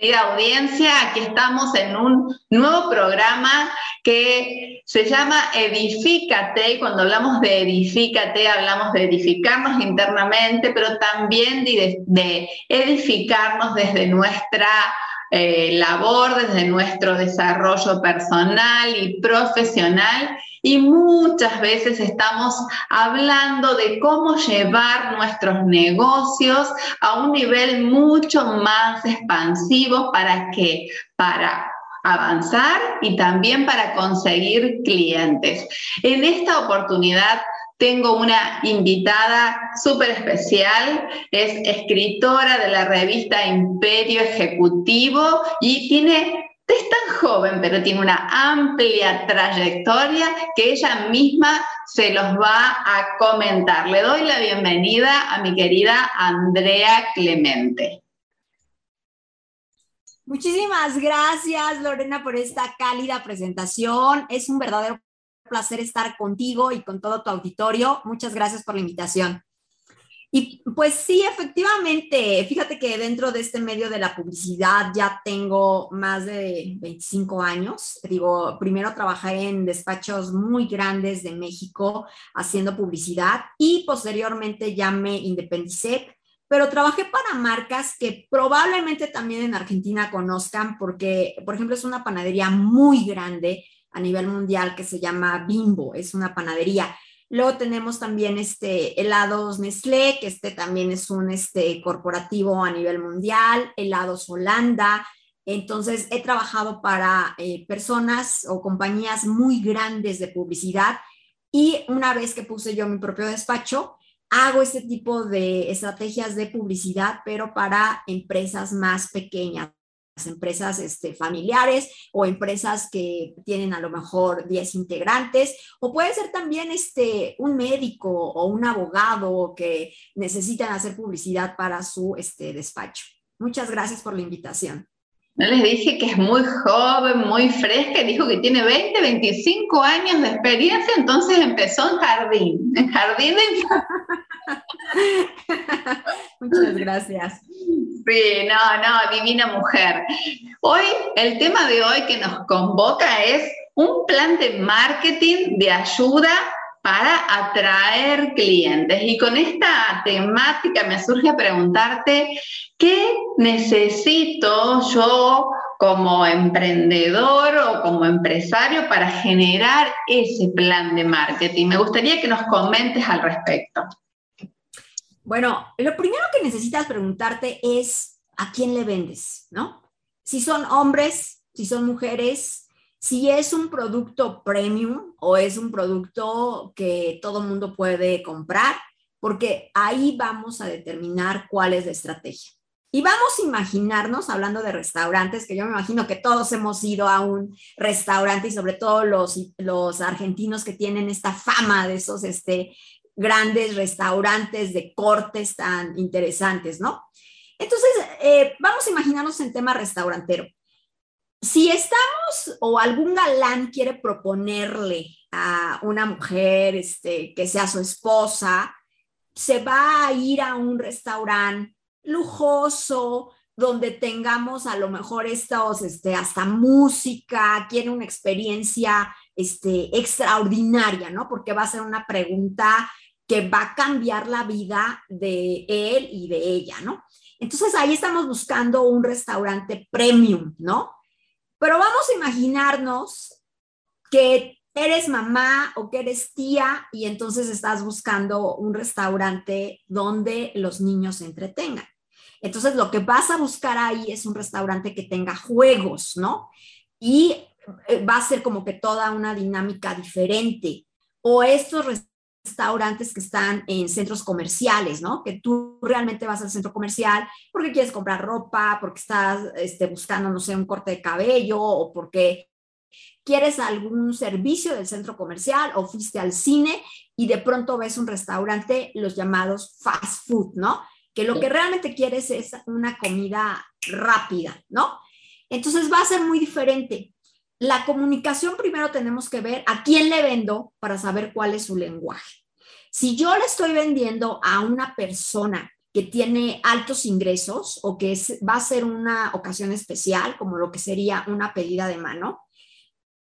Querida audiencia, aquí estamos en un nuevo programa que se llama Edifícate. Y cuando hablamos de Edifícate, hablamos de edificarnos internamente, pero también de, edificarnos desde nuestra eh, labor, desde nuestro desarrollo personal y profesional. Y muchas veces estamos hablando de cómo llevar nuestros negocios a un nivel mucho más expansivo para que, para avanzar y también para conseguir clientes. En esta oportunidad tengo una invitada súper especial, es escritora de la revista Imperio Ejecutivo y tiene, es tan joven, pero tiene una amplia trayectoria que ella misma se los va a comentar. Le doy la bienvenida a mi querida Andrea Clemente. Muchísimas gracias, Lorena, por esta cálida presentación. Es un verdadero placer estar contigo y con todo tu auditorio. Muchas gracias por la invitación. Y pues sí, efectivamente, fíjate que dentro de este medio de la publicidad ya tengo más de 25 años. Digo, primero trabajé en despachos muy grandes de México haciendo publicidad y posteriormente ya me independicé, pero trabajé para marcas que probablemente también en Argentina conozcan porque, por ejemplo, es una panadería muy grande a nivel mundial que se llama Bimbo, es una panadería. Luego tenemos también este helados Nestlé, que este también es un este corporativo a nivel mundial, helados Holanda. Entonces, he trabajado para eh, personas o compañías muy grandes de publicidad y una vez que puse yo mi propio despacho, hago este tipo de estrategias de publicidad, pero para empresas más pequeñas, empresas este, familiares o empresas que tienen a lo mejor 10 integrantes, o puede ser también este, un médico o un abogado que necesitan hacer publicidad para su este, despacho. Muchas gracias por la invitación. No les dije que es muy joven, muy fresca, dijo que tiene 20, 25 años de experiencia, entonces empezó en jardín, en jardín de... Muchas gracias. Sí, no, no, divina mujer. Hoy, el tema de hoy que nos convoca es un plan de marketing de ayuda para atraer clientes. Y con esta temática me surge preguntarte, ¿qué necesito yo como emprendedor o como empresario para generar ese plan de marketing? Me gustaría que nos comentes al respecto. Bueno, lo primero que necesitas preguntarte es a quién le vendes, ¿no? Si son hombres, si son mujeres, si es un producto premium o es un producto que todo mundo puede comprar, porque ahí vamos a determinar cuál es la estrategia. Y vamos a imaginarnos, hablando de restaurantes, que yo me imagino que todos hemos ido a un restaurante y sobre todo los, los argentinos que tienen esta fama de esos este, grandes restaurantes de cortes tan interesantes, ¿no? Entonces, eh, vamos a imaginarnos en tema restaurantero. Si estamos o algún galán quiere proponerle a una mujer este, que sea su esposa, se va a ir a un restaurante lujoso, donde tengamos a lo mejor estos, este, hasta música, quiere una experiencia este, extraordinaria, ¿no? Porque va a ser una pregunta que va a cambiar la vida de él y de ella, ¿no? Entonces ahí estamos buscando un restaurante premium, ¿no? Pero vamos a imaginarnos que eres mamá o que eres tía y entonces estás buscando un restaurante donde los niños se entretengan. Entonces lo que vas a buscar ahí es un restaurante que tenga juegos, ¿no? Y eh, va a ser como que toda una dinámica diferente. O estos restaurantes que están en centros comerciales, ¿no? Que tú realmente vas al centro comercial porque quieres comprar ropa, porque estás este, buscando, no sé, un corte de cabello o porque quieres algún servicio del centro comercial o fuiste al cine y de pronto ves un restaurante, los llamados fast food, ¿no? Que lo que realmente quieres es una comida rápida, ¿no? Entonces va a ser muy diferente. La comunicación primero tenemos que ver a quién le vendo para saber cuál es su lenguaje. Si yo le estoy vendiendo a una persona que tiene altos ingresos o que va a ser una ocasión especial, como lo que sería una pedida de mano,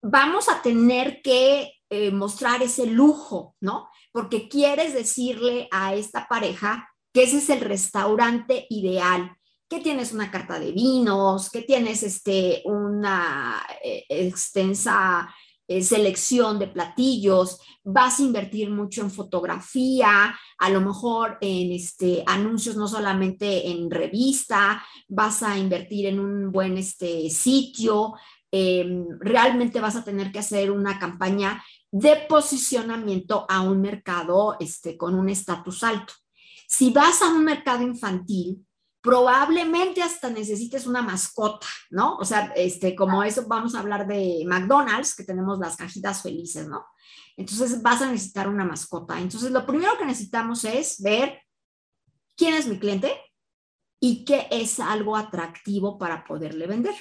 vamos a tener que eh, mostrar ese lujo, ¿no? Porque quieres decirle a esta pareja que ese es el restaurante ideal, que tienes una carta de vinos, que tienes este, una eh, extensa eh, selección de platillos, vas a invertir mucho en fotografía, a lo mejor en este, anuncios no solamente en revista, vas a invertir en un buen este, sitio, Em, realmente vas a tener que hacer una campaña de posicionamiento a un mercado este, con un estatus alto. Si vas a un mercado infantil, probablemente hasta necesites una mascota, ¿no? O sea, este, como eso vamos a hablar de McDonald's, que tenemos las cajitas felices, ¿no? Entonces vas a necesitar una mascota. Entonces lo primero que necesitamos es ver quién es mi cliente y qué es algo atractivo para poderle vender.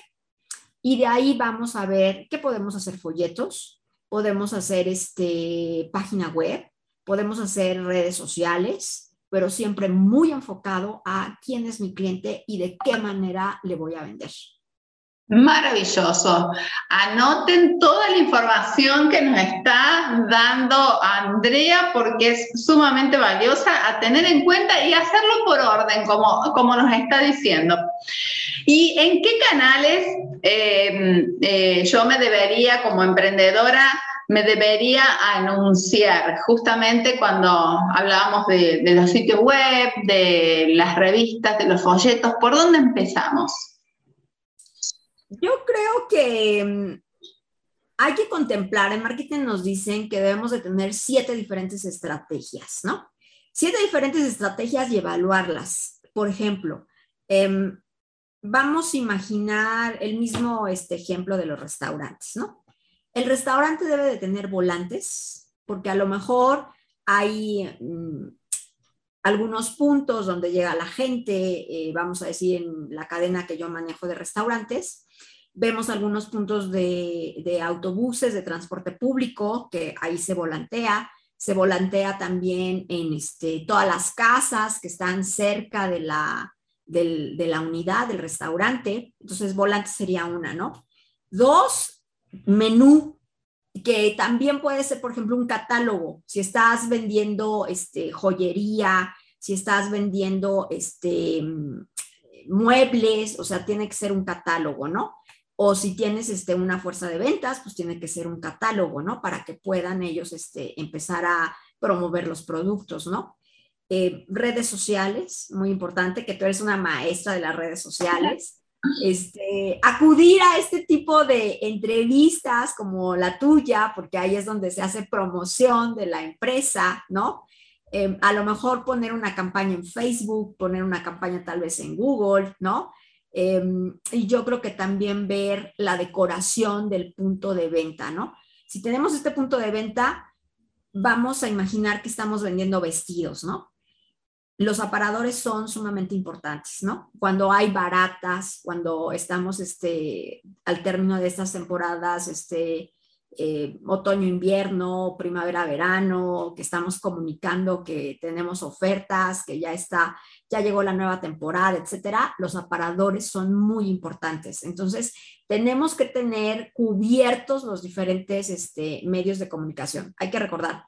Y de ahí vamos a ver qué podemos hacer folletos, podemos hacer este, página web, podemos hacer redes sociales, pero siempre muy enfocado a quién es mi cliente y de qué manera le voy a vender. Maravilloso. Anoten toda la información que nos está dando Andrea porque es sumamente valiosa a tener en cuenta y hacerlo por orden, como, como nos está diciendo. ¿Y en qué canales eh, eh, yo me debería, como emprendedora, me debería anunciar? Justamente cuando hablábamos de, los sitios web, de las revistas, de los folletos, ¿por dónde empezamos? Yo creo que mm, hay que contemplar, en marketing nos dicen que debemos de tener siete diferentes estrategias, ¿no? Siete diferentes estrategias y evaluarlas. Por ejemplo, em, vamos a imaginar el mismo este ejemplo de los restaurantes, ¿no? El restaurante debe de tener volantes, porque a lo mejor hay mm, algunos puntos donde llega la gente, eh, vamos a decir en la cadena que yo manejo de restaurantes, Vemos algunos puntos de, autobuses, de transporte público, que ahí se volantea. Se volantea también en este, todas las casas que están cerca de la, de la unidad, del restaurante. Entonces, volante sería una, ¿no? Dos, menú, que también puede ser, por ejemplo, un catálogo. Si estás vendiendo este, joyería, si estás vendiendo este, muebles, o sea, tiene que ser un catálogo, ¿no? O si tienes este, una fuerza de ventas, pues tiene que ser un catálogo, ¿no? Para que puedan ellos este, empezar a promover los productos, ¿no? Eh, redes sociales, muy importante, que tú eres una maestra de las redes sociales. Este, acudir a este tipo de entrevistas como la tuya, porque ahí es donde se hace promoción de la empresa, ¿no? Eh, a lo mejor poner una campaña en Facebook, poner una campaña tal vez en Google, ¿no? Em, y yo creo que también ver la decoración del punto de venta, ¿no? Si tenemos este punto de venta, vamos a imaginar que estamos vendiendo vestidos, ¿no? Los aparadores son sumamente importantes, ¿no? Cuando hay baratas, cuando estamos este, al término de estas temporadas, este, eh, otoño, invierno, primavera, verano, que estamos comunicando que tenemos ofertas, que ya está, ya llegó la nueva temporada, etcétera, los aparadores son muy importantes. Entonces, tenemos que tener cubiertos los diferentes este, medios de comunicación. Hay que recordar,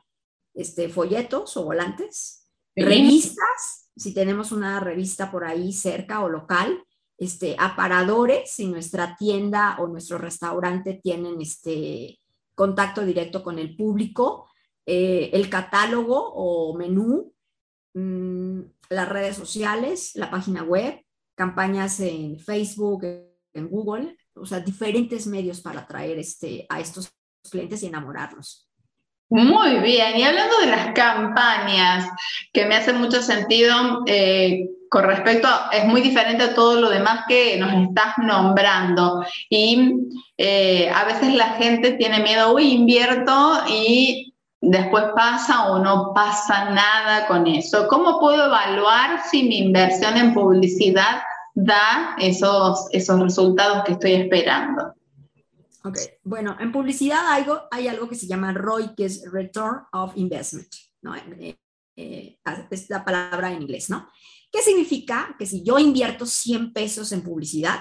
este, folletos o volantes, revistas, si tenemos una revista por ahí cerca o local, este, aparadores, si nuestra tienda o nuestro restaurante tienen este, contacto directo con el público, eh, el catálogo o menú, mm, las redes sociales, la página web, campañas en Facebook, en Google, o sea, diferentes medios para atraer este, a estos clientes y enamorarlos. Muy bien, y hablando de las campañas, que me hace mucho sentido eh, con respecto a, es muy diferente a todo lo demás que nos estás nombrando. Y eh, a veces la gente tiene miedo, uy, invierto y después pasa o no pasa nada con eso. ¿Cómo puedo evaluar si mi inversión en publicidad da esos, esos resultados que estoy esperando? Ok, bueno, en publicidad hay algo, que se llama ROI, que es Return of Investment, ¿no? Eh, eh, es la palabra en inglés, ¿no? ¿Qué significa? Que si yo invierto 100 pesos en publicidad,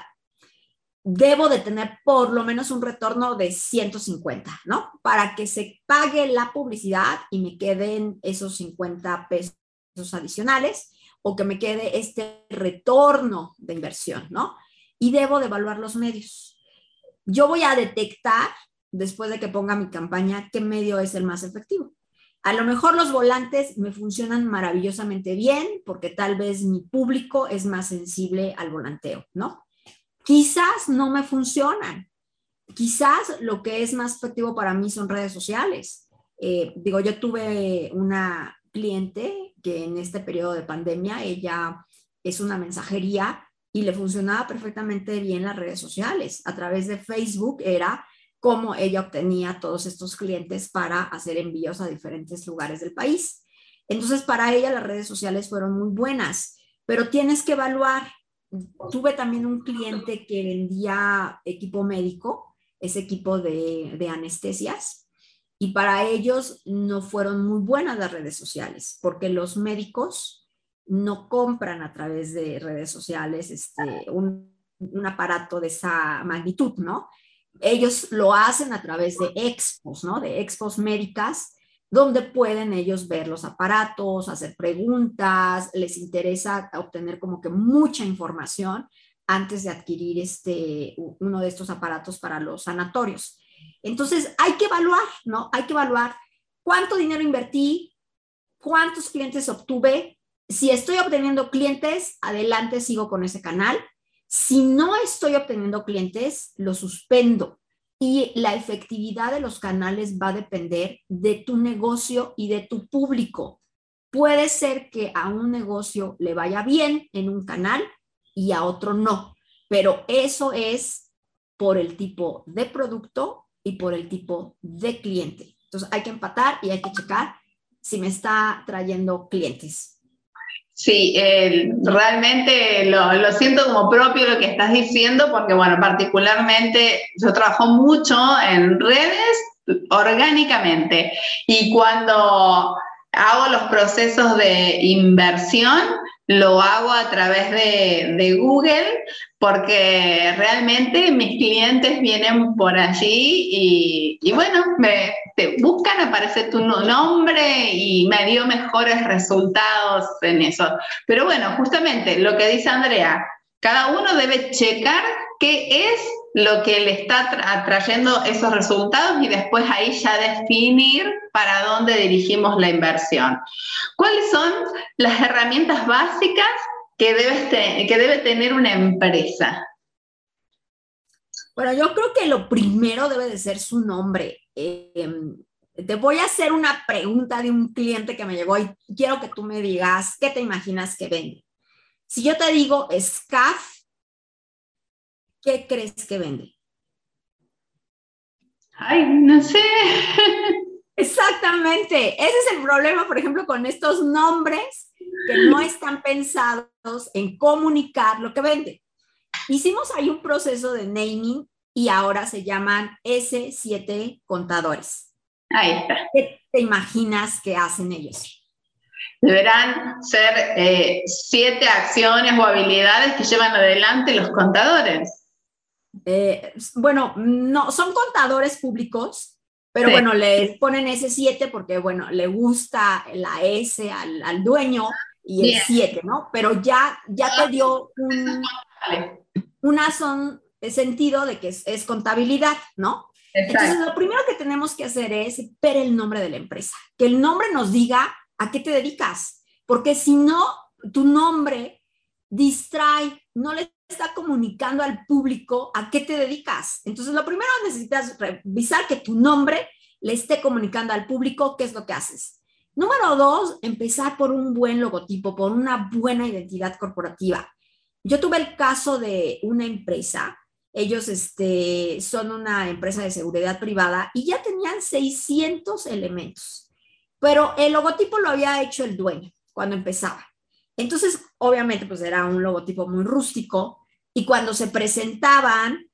debo de tener por lo menos un retorno de 150, ¿no? Para que se pague la publicidad y me queden esos 50 pesos adicionales o que me quede este retorno de inversión, ¿no? Y debo de evaluar los medios yo voy a detectar, después de que ponga mi campaña, qué medio es el más efectivo. A lo mejor los volantes me funcionan maravillosamente bien porque tal vez mi público es más sensible al volanteo, ¿no? Quizás no me funcionan. Quizás lo que es más efectivo para mí son redes sociales. Eh, digo, yo tuve una cliente que en este periodo de pandemia, ella es una mensajería y le funcionaba perfectamente bien las redes sociales. A través de Facebook era como ella obtenía todos estos clientes para hacer envíos a diferentes lugares del país. Entonces, para ella las redes sociales fueron muy buenas, pero tienes que evaluar. Tuve también un cliente que vendía equipo médico, ese equipo de, de anestesias, y para ellos no fueron muy buenas las redes sociales, porque los médicos no compran a través de redes sociales este, un, aparato de esa magnitud, ¿no? Ellos lo hacen a través de expos, ¿no? De expos médicas, donde pueden ellos ver los aparatos, hacer preguntas, les interesa obtener como que mucha información antes de adquirir este, uno de estos aparatos para los sanatorios. Entonces, hay que evaluar, ¿no? Hay que evaluar cuánto dinero invertí, cuántos clientes obtuve, si estoy obteniendo clientes, adelante sigo con ese canal. Si no estoy obteniendo clientes, lo suspendo. Y la efectividad de los canales va a depender de tu negocio y de tu público. Puede ser que a un negocio le vaya bien en un canal y a otro no, pero eso es por el tipo de producto y por el tipo de cliente. Entonces hay que empatar y hay que checar si me está trayendo clientes. Sí, realmente lo, siento como propio lo que estás diciendo, porque bueno, particularmente yo trabajo mucho en redes orgánicamente y cuando hago los procesos de inversión, lo hago a través de, Google porque realmente mis clientes vienen por allí y, bueno, me te buscan, aparece tu nombre y me dio mejores resultados en eso. Pero bueno, justamente lo que dice Andrea, cada uno debe checar qué es lo que le está atrayendo esos resultados y después ahí ya definir para dónde dirigimos la inversión. ¿Cuáles son las herramientas básicas que, que debe tener una empresa? Bueno, yo creo que lo primero debe de ser su nombre. Em, te voy a hacer una pregunta de un cliente que me llegó y quiero que tú me digas qué te imaginas que vende. Si yo te digo SCAF, ¿qué crees que vende? Ay, no sé. Exactamente. Ese es el problema, por ejemplo, con estos nombres que no están pensados en comunicar lo que vende. Hicimos ahí un proceso de naming y ahora se llaman S7 contadores. Ahí está. ¿Qué te imaginas que hacen ellos? Deberán ser eh, siete acciones o habilidades que llevan adelante los contadores. Eh, bueno, no, son contadores públicos, pero bueno, le ponen ese 7 porque, bueno, le gusta la S al, dueño y el 7, ¿no? Pero ya, ya te dio un, una son sentido de que es, contabilidad, ¿no? Entonces, lo primero que tenemos que hacer es ver el nombre de la empresa, que el nombre nos diga a qué te dedicas, porque si no, tu nombre distrae, no le está comunicando al público a qué te dedicas. Entonces, lo primero necesitas revisar que tu nombre le esté comunicando al público qué es lo que haces. Número dos, empezar por un buen logotipo, por una buena identidad corporativa. Yo tuve el caso de una empresa, ellos este, son una empresa de seguridad privada y ya tenían 600 elementos, pero el logotipo lo había hecho el dueño cuando empezaba. Entonces, obviamente, pues era un logotipo muy rústico y cuando se presentaban,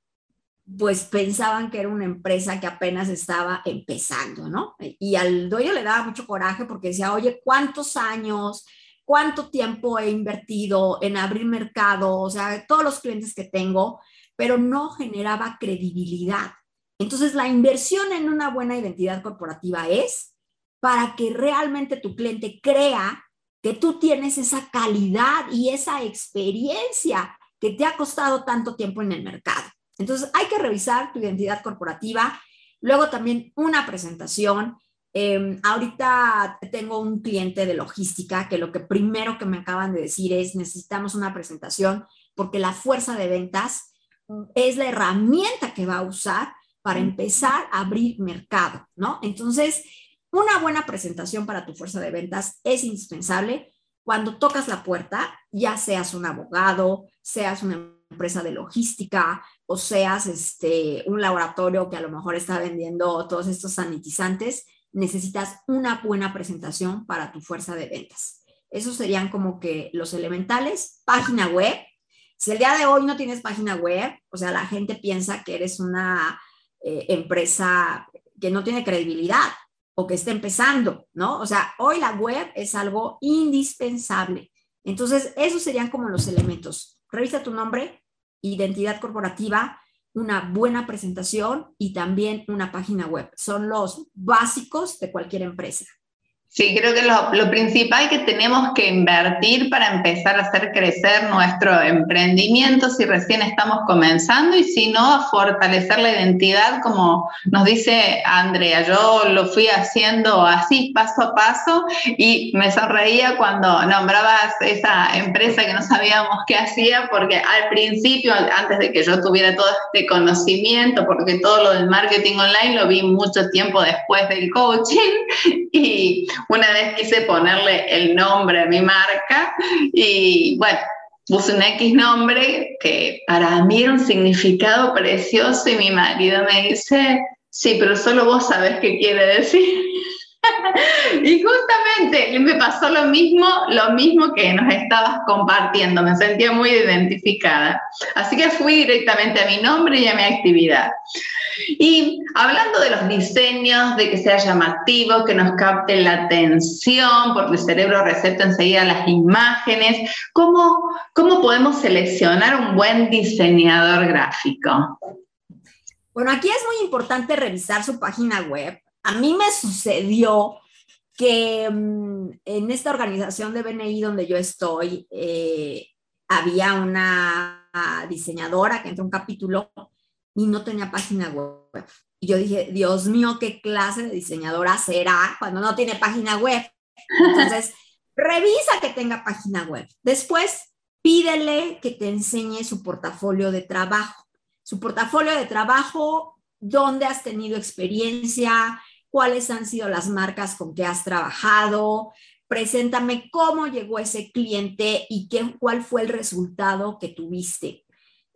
pues pensaban que era una empresa que apenas estaba empezando, ¿no? Y al dueño le daba mucho coraje porque decía, oye, ¿cuántos años, cuánto tiempo he invertido en abrir mercado? O sea, todos los clientes que tengo, pero no generaba credibilidad. Entonces, la inversión en una buena identidad corporativa es para que realmente tu cliente crea que tú tienes esa calidad y esa experiencia que te ha costado tanto tiempo en el mercado. Entonces, hay que revisar tu identidad corporativa, luego también una presentación. Em, ahorita tengo un cliente de logística que lo que primero que me acaban de decir es necesitamos una presentación porque la fuerza de ventas es la herramienta que va a usar para empezar a abrir mercado, ¿no? Entonces, una buena presentación para tu fuerza de ventas es indispensable cuando tocas la puerta, ya seas un abogado, seas una empresa de logística o seas este, un laboratorio que a lo mejor está vendiendo todos estos sanitizantes, necesitas una buena presentación para tu fuerza de ventas. Esos serían como que los elementales. Página web. Si el día de hoy no tienes página web, o sea, la gente piensa que eres una eh, empresa que no tiene credibilidad o que esté empezando, ¿no? O sea, hoy la web es algo indispensable. Entonces, esos serían como los elementos. Revisa tu nombre, identidad corporativa, una buena presentación y también una página web. Son los básicos de cualquier empresa. Sí, creo que lo, principal que tenemos que invertir para empezar a hacer crecer nuestro emprendimiento si recién estamos comenzando y si no, a fortalecer la identidad, como nos dice Andrea. Yo lo fui haciendo así, paso a paso, y me sonreía cuando nombrabas esa empresa que no sabíamos qué hacía, porque al principio, antes de que yo tuviera todo este conocimiento, porque todo lo del marketing online lo vi mucho tiempo después del coaching, y una vez quise ponerle el nombre a mi marca y bueno, puse un X nombre que para mí era un significado precioso y mi marido me dice, sí, pero solo vos sabés qué quiere decir. y justamente me pasó lo mismo, lo mismo que nos estabas compartiendo, me sentía muy identificada. Así que fui directamente a mi nombre y a mi actividad. Y hablando de los diseños, de que sea llamativo, que nos capte la atención, porque el cerebro recepta enseguida las imágenes, ¿cómo, cómo podemos seleccionar un buen diseñador gráfico? Bueno, aquí es muy importante revisar su página web. A mí me sucedió que mm, en esta organización de BNI donde yo estoy, eh, había una diseñadora que entró un capítulo y no tenía página web. Y yo dije, Dios mío, ¿qué clase de diseñadora será cuando no tiene página web? Entonces, revisa que tenga página web. Después, pídele que te enseñe su portafolio de trabajo. Su portafolio de trabajo, dónde has tenido experiencia, cuáles han sido las marcas con que has trabajado, preséntame cómo llegó ese cliente y qué, cuál fue el resultado que tuviste.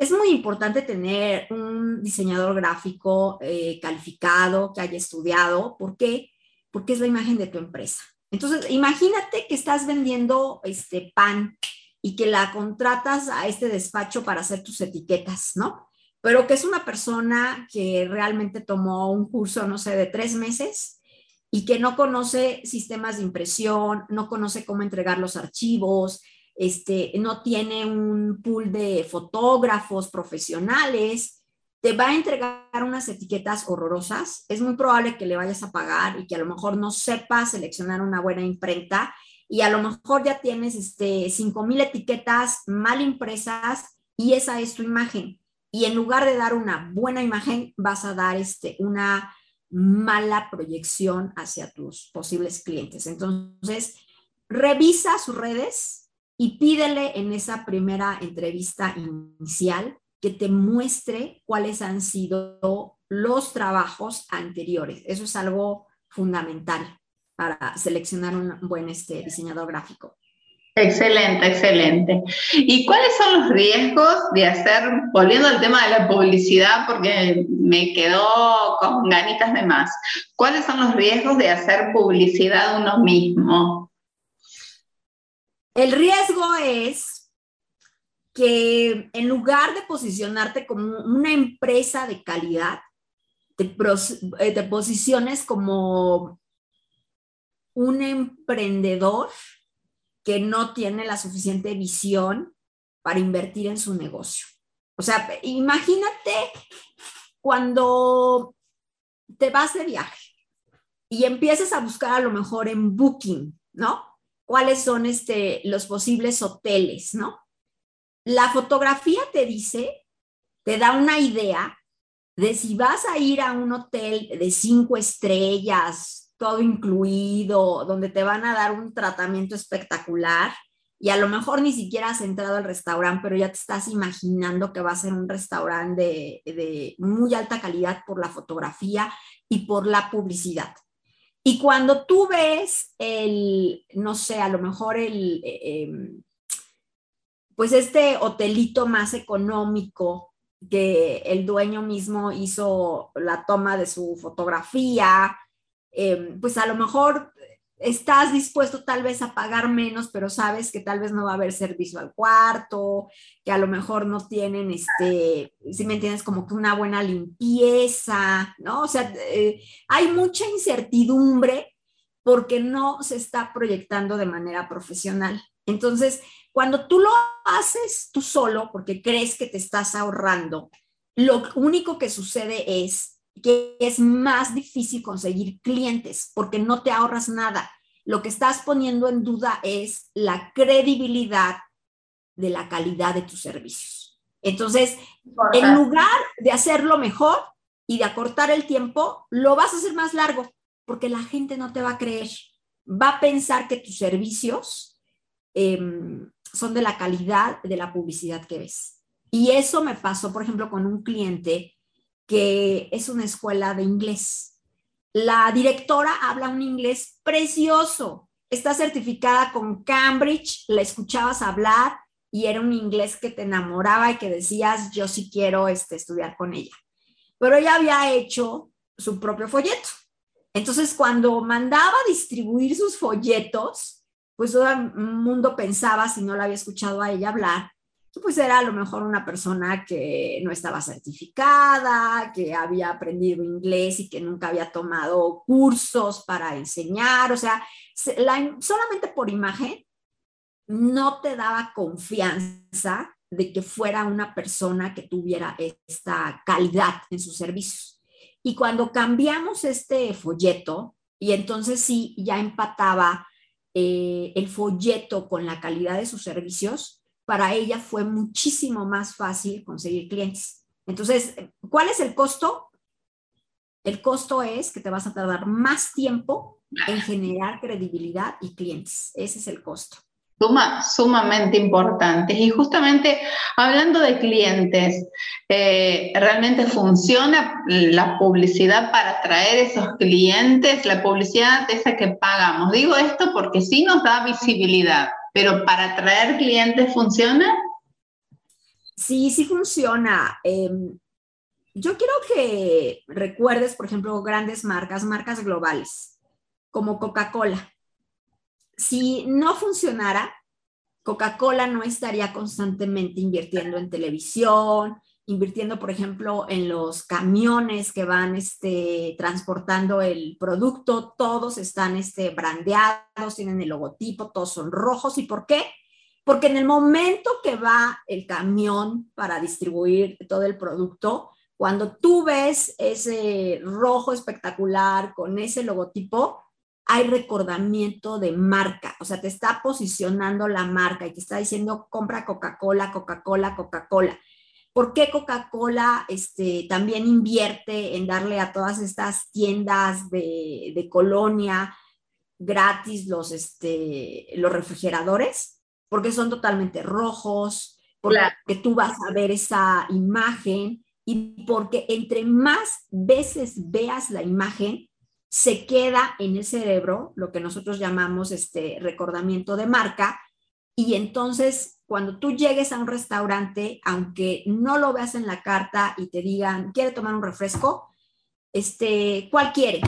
Es muy importante tener un diseñador gráfico eh, calificado, que haya estudiado. ¿Por qué? Porque es la imagen de tu empresa. Entonces, imagínate que estás vendiendo este pan y que la contratas a este despacho para hacer tus etiquetas, ¿no? Pero que es una persona que realmente tomó un curso, no sé, de tres meses y que no conoce sistemas de impresión, no conoce cómo entregar los archivos, este, no tiene un pool de fotógrafos profesionales, te va a entregar unas etiquetas horrorosas, es muy probable que le vayas a pagar y que a lo mejor no sepas seleccionar una buena imprenta y a lo mejor ya tienes este, 5.000 etiquetas mal impresas y esa es tu imagen. Y en lugar de dar una buena imagen, vas a dar este, una mala proyección hacia tus posibles clientes. Entonces, revisa sus redes, y pídele en esa primera entrevista inicial que te muestre cuáles han sido los trabajos anteriores. Eso es algo fundamental para seleccionar un buen este, diseñador gráfico. Excelente, excelente. ¿Y cuáles son los riesgos de hacer, volviendo al tema de la publicidad, porque me quedó con ganitas de más, cuáles son los riesgos de hacer publicidad uno mismo? El riesgo es que en lugar de posicionarte como una empresa de calidad, te, eh, te posiciones como un emprendedor que no tiene la suficiente visión para invertir en su negocio. O sea, imagínate cuando te vas de viaje y empiezas a buscar a lo mejor en Booking, ¿no? ¿Cuáles son este, los posibles hoteles, ¿no? La fotografía te dice, te da una idea de si vas a ir a un hotel de cinco estrellas, todo incluido, donde te van a dar un tratamiento espectacular y a lo mejor ni siquiera has entrado al restaurante, pero ya te estás imaginando que va a ser un restaurante de, muy alta calidad por la fotografía y por la publicidad. Y cuando tú ves el, no sé, a lo mejor el, eh, em, pues este hotelito más económico que el dueño mismo hizo la toma de su fotografía, Em, pues a lo mejor estás dispuesto tal vez a pagar menos, pero sabes que tal vez no va a haber servicio al cuarto, que a lo mejor no tienen, este, si me entiendes, como que una buena limpieza, ¿no? O sea, eh, hay mucha incertidumbre porque no se está proyectando de manera profesional. Entonces, cuando tú lo haces tú solo, porque crees que te estás ahorrando, lo único que sucede es que es más difícil conseguir clientes porque no te ahorras nada. Lo que estás poniendo en duda es la credibilidad de la calidad de tus servicios. Entonces, en lugar de hacerlo mejor y de acortar el tiempo, lo vas a hacer más largo porque la gente no te va a creer. Va a pensar que tus servicios em, son de la calidad de la publicidad que ves. Y eso me pasó, por ejemplo, con un cliente que es una escuela de inglés. La directora habla un inglés precioso, está certificada con Cambridge, la escuchabas hablar y era un inglés que te enamoraba y que decías, yo sí quiero este, estudiar con ella. Pero ella había hecho su propio folleto. Entonces, cuando mandaba a distribuir sus folletos, pues todo el mundo pensaba, si no la había escuchado a ella hablar, pues era a lo mejor una persona que no estaba certificada, que había aprendido inglés y que nunca había tomado cursos para enseñar, o sea, solamente por imagen no te daba confianza de que fuera una persona que tuviera esta calidad en sus servicios. Y cuando cambiamos este folleto, y entonces sí, ya empataba eh, el folleto con la calidad de sus servicios, para ella fue muchísimo más fácil conseguir clientes. Entonces, ¿cuál es el costo? El costo es que te vas a tardar más tiempo en generar credibilidad y clientes. Ese es el costo. Suma, sumamente importante. Y justamente hablando de clientes, eh, ¿realmente funciona la publicidad para atraer esos clientes? La publicidad esa que pagamos. Digo esto porque sí nos da visibilidad, pero para atraer clientes funciona. Sí, sí funciona. Em, yo quiero que recuerdes, por ejemplo, grandes marcas, marcas globales, como Coca-Cola. Si no funcionara, Coca-Cola no estaría constantemente invirtiendo en televisión, invirtiendo, por ejemplo, en los camiones que van este, transportando el producto, todos están este, brandeados, tienen el logotipo, todos son rojos. ¿Y por qué? Porque en el momento que va el camión para distribuir todo el producto, cuando tú ves ese rojo espectacular con ese logotipo, hay recordamiento de marca, o sea, te está posicionando la marca y te está diciendo compra Coca-Cola, Coca-Cola, Coca-Cola. ¿Por qué Coca-Cola este, también invierte en darle a todas estas tiendas de, colonia gratis los, este, los refrigeradores? Porque son totalmente rojos, porque tú vas a ver esa imagen y porque entre más veces veas la imagen, se queda en el cerebro lo que nosotros llamamos este recordamiento de marca y entonces cuando tú llegues a un restaurante, aunque no lo veas en la carta y te digan, ¿quiere tomar un refresco? Este, ¿cuál quiere?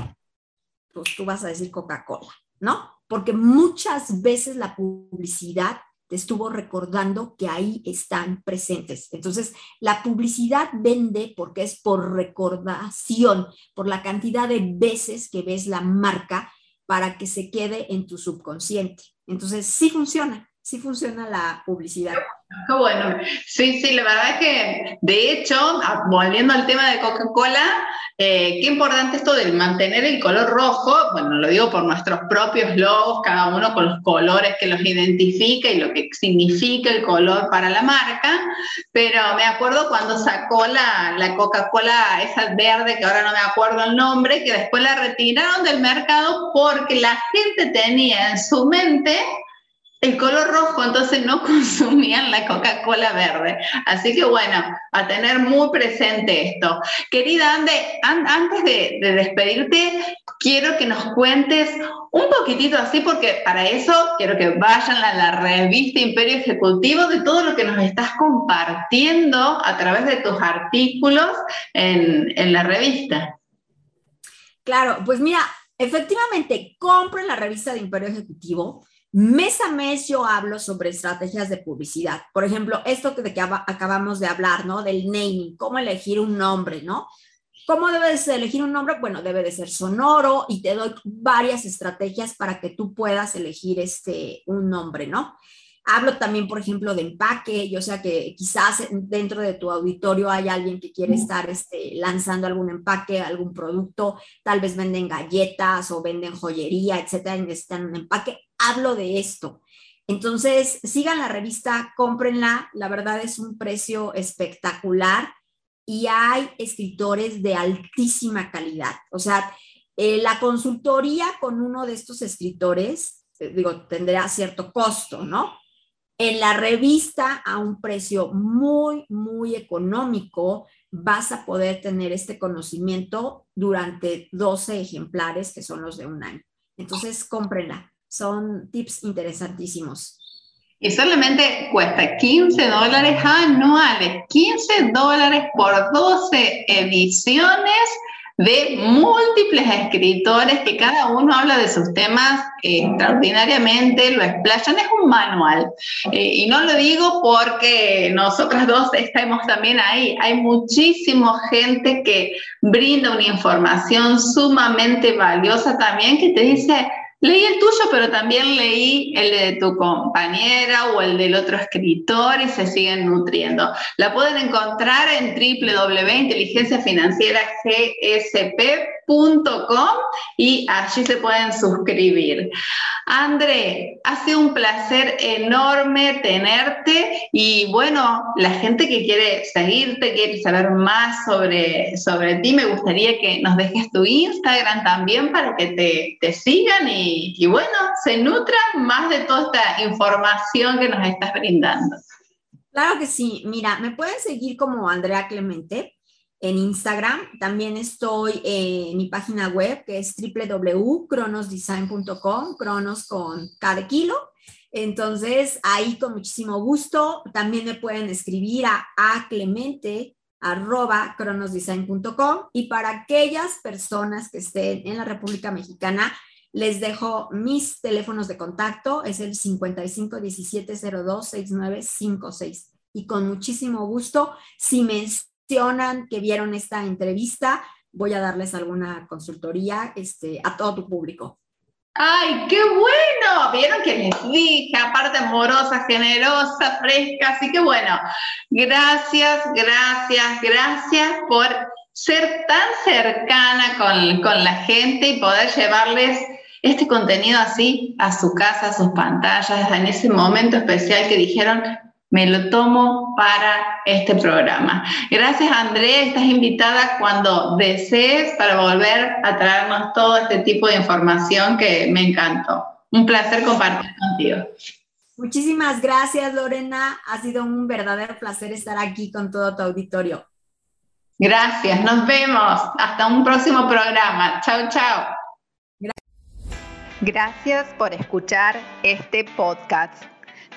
Pues tú vas a decir Coca-Cola, ¿no? Porque muchas veces la publicidad te estuvo recordando que ahí están presentes. Entonces, la publicidad vende porque es por recordación, por la cantidad de veces que ves la marca para que se quede en tu subconsciente. Entonces, sí funciona sí funciona la publicidad. Qué bueno. Sí, sí, la verdad es que, de hecho, ah, volviendo al tema de Coca-Cola, eh, qué importante esto de mantener el color rojo, bueno, lo digo por nuestros propios logos, cada uno con los colores que los identifica y lo que significa el color para la marca, pero me acuerdo cuando sacó la, la Coca-Cola, esa verde, que ahora no me acuerdo el nombre, que después la retiraron del mercado porque la gente tenía en su mente el color rojo, entonces no consumían la Coca-Cola verde. Así que bueno, a tener muy presente esto. Querida Ande, antes de, despedirte, quiero que nos cuentes un poquitito así, porque para eso quiero que vayan a la revista Imperio Ejecutivo de todo lo que nos estás compartiendo a través de tus artículos en, en la revista. Claro, pues mira, efectivamente, compren la revista de Imperio Ejecutivo Mes a mes yo hablo sobre estrategias de publicidad. Por ejemplo, esto de que acabamos de hablar, ¿no? Del naming, cómo elegir un nombre, ¿no? ¿Cómo debes elegir un nombre? Bueno, debe de ser sonoro y te doy varias estrategias para que tú puedas elegir este, un nombre, ¿no? Hablo también, por ejemplo, de empaque. Yo sé que quizás dentro de tu auditorio hay alguien que quiere estar este, lanzando algún empaque, algún producto. Tal vez venden galletas o venden joyería, etcétera, y necesitan un empaque. Hablo de esto. Entonces, sigan la revista, cómprenla. La verdad es un precio espectacular y hay escritores de altísima calidad. O sea, eh, la consultoría con uno de estos escritores, eh, digo, tendrá cierto costo, ¿no? En la revista a un precio muy, muy económico vas a poder tener este conocimiento durante 12 ejemplares que son los de un año. Entonces, cómprenla. Son tips interesantísimos. Y solamente cuesta 15 dólares anuales, 15 dólares por 12 ediciones de múltiples escritores que cada uno habla de sus temas extraordinariamente, lo explayan, es un manual. Eh, y no lo digo porque nosotras dos estamos también ahí, hay muchísima gente que brinda una información sumamente valiosa también que te dice, Leí el tuyo, pero también leí el de tu compañera o el del otro escritor y se siguen nutriendo. La pueden encontrar en www.inteligenciafinancieragsp.com y allí se pueden suscribir. André, ha sido un placer enorme tenerte y bueno, la gente que quiere seguirte, quiere saber más sobre, sobre ti, me gustaría que nos dejes tu Instagram también para que te, te sigan y, y bueno, se nutran más de toda esta información que nos estás brindando. Claro que sí, mira, me pueden seguir como Andrea Clemente en Instagram. También estoy en mi página web que es www.cronosdesign.com, cronos con cada kilo. Entonces, ahí con muchísimo gusto. También me pueden escribir a, a clemente arroba cronosdesign.com y para aquellas personas que estén en la República Mexicana, les dejo mis teléfonos de contacto, es el 55 17 02 6956 y con muchísimo gusto, si me que vieron esta entrevista, voy a darles alguna consultoría este, a todo tu público. ¡Ay, qué bueno! Vieron que les dije, aparte amorosa, generosa, fresca, así que bueno, gracias, gracias, gracias por ser tan cercana con, con la gente y poder llevarles este contenido así a su casa, a sus pantallas, en ese momento especial que dijeron, me lo tomo para este programa. Gracias, Andrea. Estás invitada cuando desees para volver a traernos todo este tipo de información que me encantó. Un placer compartir contigo. Muchísimas gracias, Lorena. Ha sido un verdadero placer estar aquí con todo tu auditorio. Gracias, nos vemos. Hasta un próximo programa. Chao, chao. Gracias por escuchar este podcast.